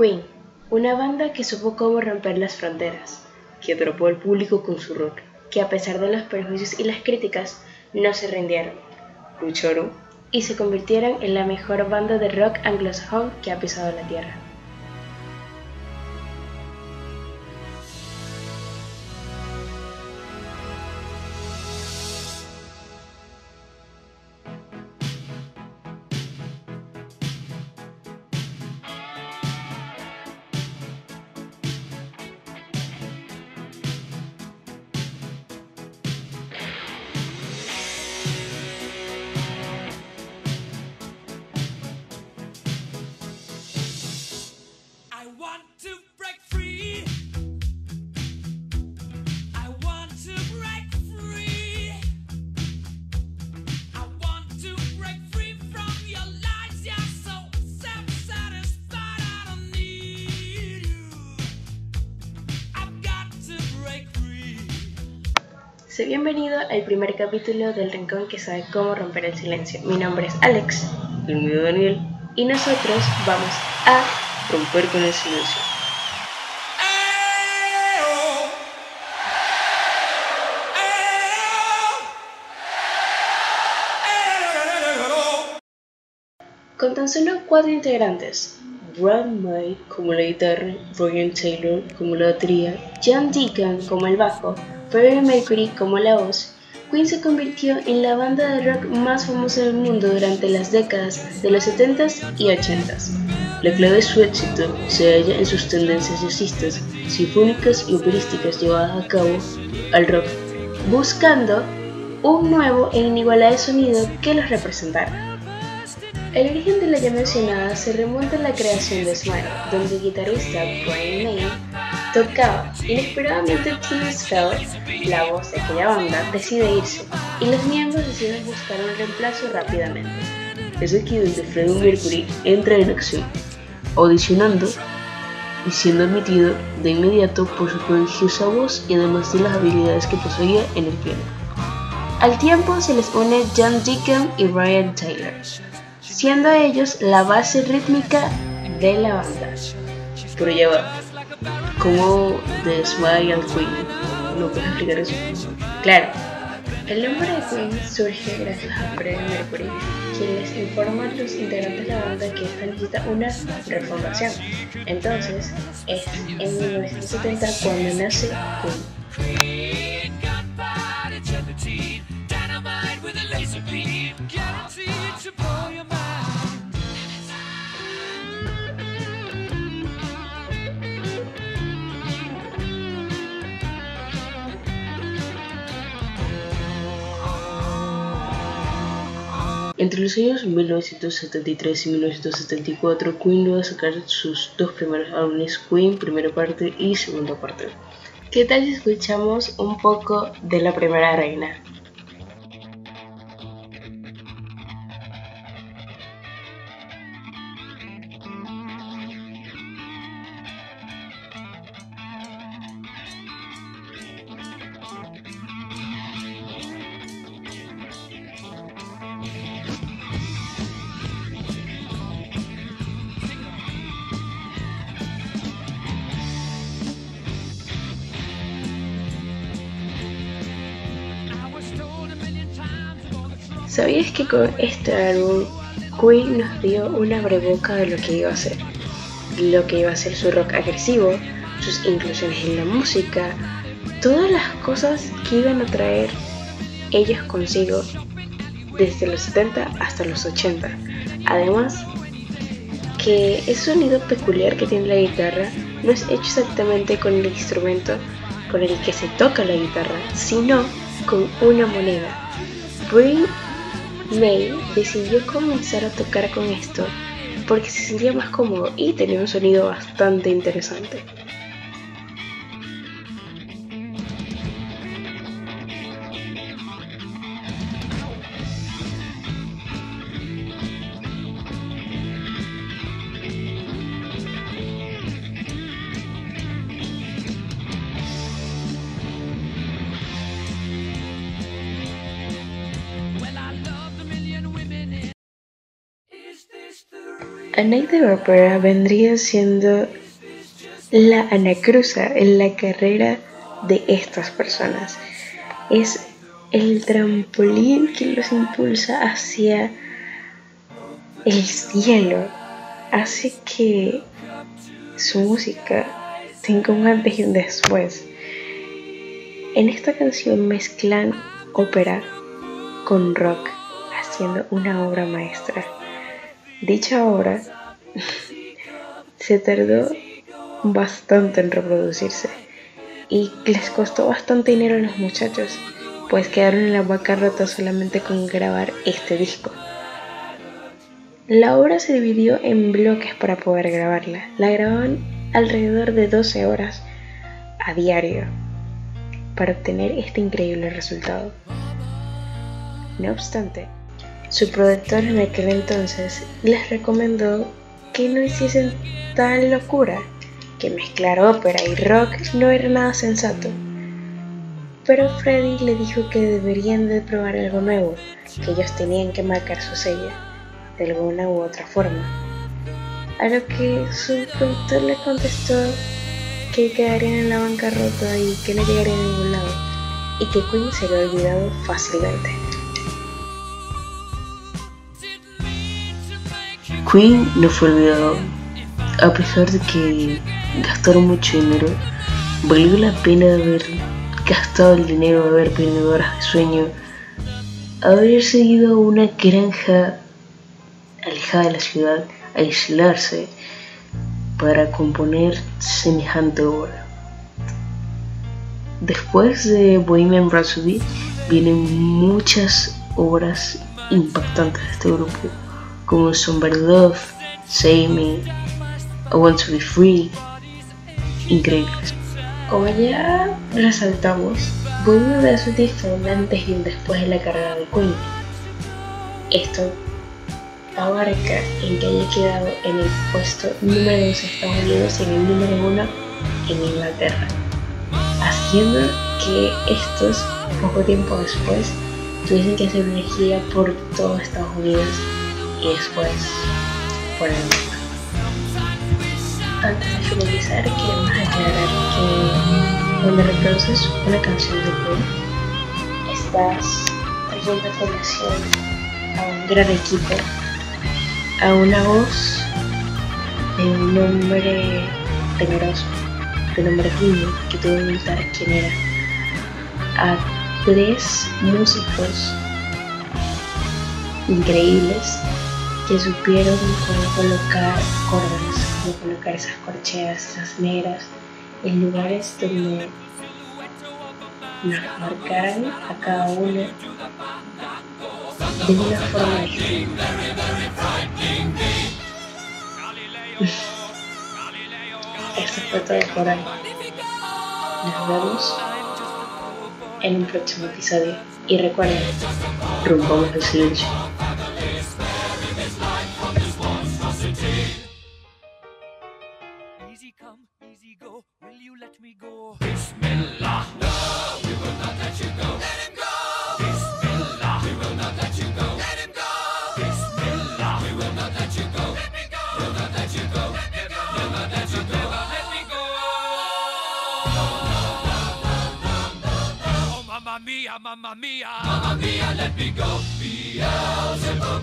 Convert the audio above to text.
Queen, una banda que supo cómo romper las fronteras, que atrapó al público con su rock, que a pesar de los prejuicios y las críticas, no se rindieron, lucharon y se convirtieron en la mejor banda de rock anglosajón que ha pisado la tierra. Bienvenido al primer capítulo del Rincón que sabe cómo romper el silencio. Mi nombre es Alex, el mío Daniel, y nosotros vamos a romper con el silencio. Con tan solo cuatro integrantes, Brad May como la guitarra, Ryan Taylor como la batería, John Deacon como el bajo, Freddie Mercury como la voz, Queen se convirtió en la banda de rock más famosa del mundo durante las décadas de los 70s y 80s. La clave de su éxito se halla en sus tendencias jazzistas, sinfónicas y operísticas llevadas a cabo al rock, buscando un nuevo e inigualable sonido que los representara. El origen de la ya mencionada se remonta a la creación de Smile, donde el guitarrista Brian May tocaba. Inesperadamente Tim Spell, la voz de aquella banda, decide irse y los miembros deciden buscar un reemplazo rápidamente. Es aquí donde Freddie Mercury entra en acción, audicionando y siendo admitido de inmediato por su prodigiosa voz y además de las habilidades que poseía en el piano. Al tiempo se les une John Deacon y Brian Taylor, siendo ellos la base rítmica de la banda. Pero ya va, ¿Cómo de Smile Queen? ¿No puedes explicar eso? Claro, el nombre de Queen surge gracias a Freddie Mercury, quien les informa a los integrantes de la banda que esta necesita una reformación. Entonces, es en 1970 cuando nace Queen. Entre los años 1973 y 1974, Queen logró sacar sus dos primeros álbumes, Queen primera parte y segunda parte. ¿Qué tal si escuchamos un poco de la primera reina? ¿Sabías que con este álbum Queen nos dio una breboca de lo que iba a ser? Lo que iba a ser su rock agresivo, sus inclusiones en la música, todas las cosas que iban a traer ellos consigo desde los 70 hasta los 80. Además, que ese sonido peculiar que tiene la guitarra no es hecho exactamente con el instrumento con el que se toca la guitarra, sino con una moneda. Bring May decidió comenzar a tocar con esto porque se sentía más cómodo y tenía un sonido bastante interesante. A Night de Opera vendría siendo la anacruza en la carrera de estas personas. Es el trampolín que los impulsa hacia el cielo. Hace que su música tenga un antes y un después. En esta canción mezclan ópera con rock, haciendo una obra maestra. Dicha obra se tardó bastante en reproducirse y les costó bastante dinero a los muchachos, pues quedaron en la rota solamente con grabar este disco. La obra se dividió en bloques para poder grabarla. La grababan alrededor de 12 horas a diario para obtener este increíble resultado. No obstante, su productor en aquel entonces les recomendó que no hiciesen tal locura, que mezclar ópera y rock no era nada sensato. Pero Freddy le dijo que deberían de probar algo nuevo, que ellos tenían que marcar su sello de alguna u otra forma. A lo que su productor le contestó que quedarían en la bancarrota y que no llegarían a ningún lado, y que Queen se había olvidado fácilmente. Queen no fue olvidado, a pesar de que gastaron mucho dinero, valió la pena haber gastado el dinero, haber perdido horas de sueño, haber seguido una granja alejada de la ciudad, aislarse para componer semejante obra. Después de Bohemian Rhapsody vienen muchas obras impactantes de este grupo, como Somebody Love, Save Me, I Want to Be Free, increíbles. Como ya resaltamos, Bohemian Rhapsody fue un antes y un después de la carrera de Queen. Esto abarca en que haya quedado en el puesto número 2 en Estados Unidos y en el número 1 en Inglaterra, haciendo que estos, poco tiempo después, tuviesen que hacer una gira por todo Estados Unidos y después por el mundo. Antes de finalizar, queremos aclarar que cuando reproduces una canción de Queen, estás trayendo a colación a un gran equipo a una voz de un hombre temeroso, de nombre Queen, que tuvo que inventar quién era, a tres músicos increíbles que supieron cómo colocar cordas, cómo colocar esas corcheas, esas negras, en lugares donde nos marcaran a cada uno de una forma distinta. Esto fue todo por hoy. Nos vemos en un próximo episodio. Y recuerden, rompamos el silencio. You let me go? Bismillah. No, we will not let you go. Let him go. Bismillah. We will not let you go. Let him go. Bismillah. We will not let you go. Let me go. We'll not let you go. Let me go. We'll not let you go. Let me go. Oh, mamma mia, mamma mia. Mamma mia, let me go. Beelzebub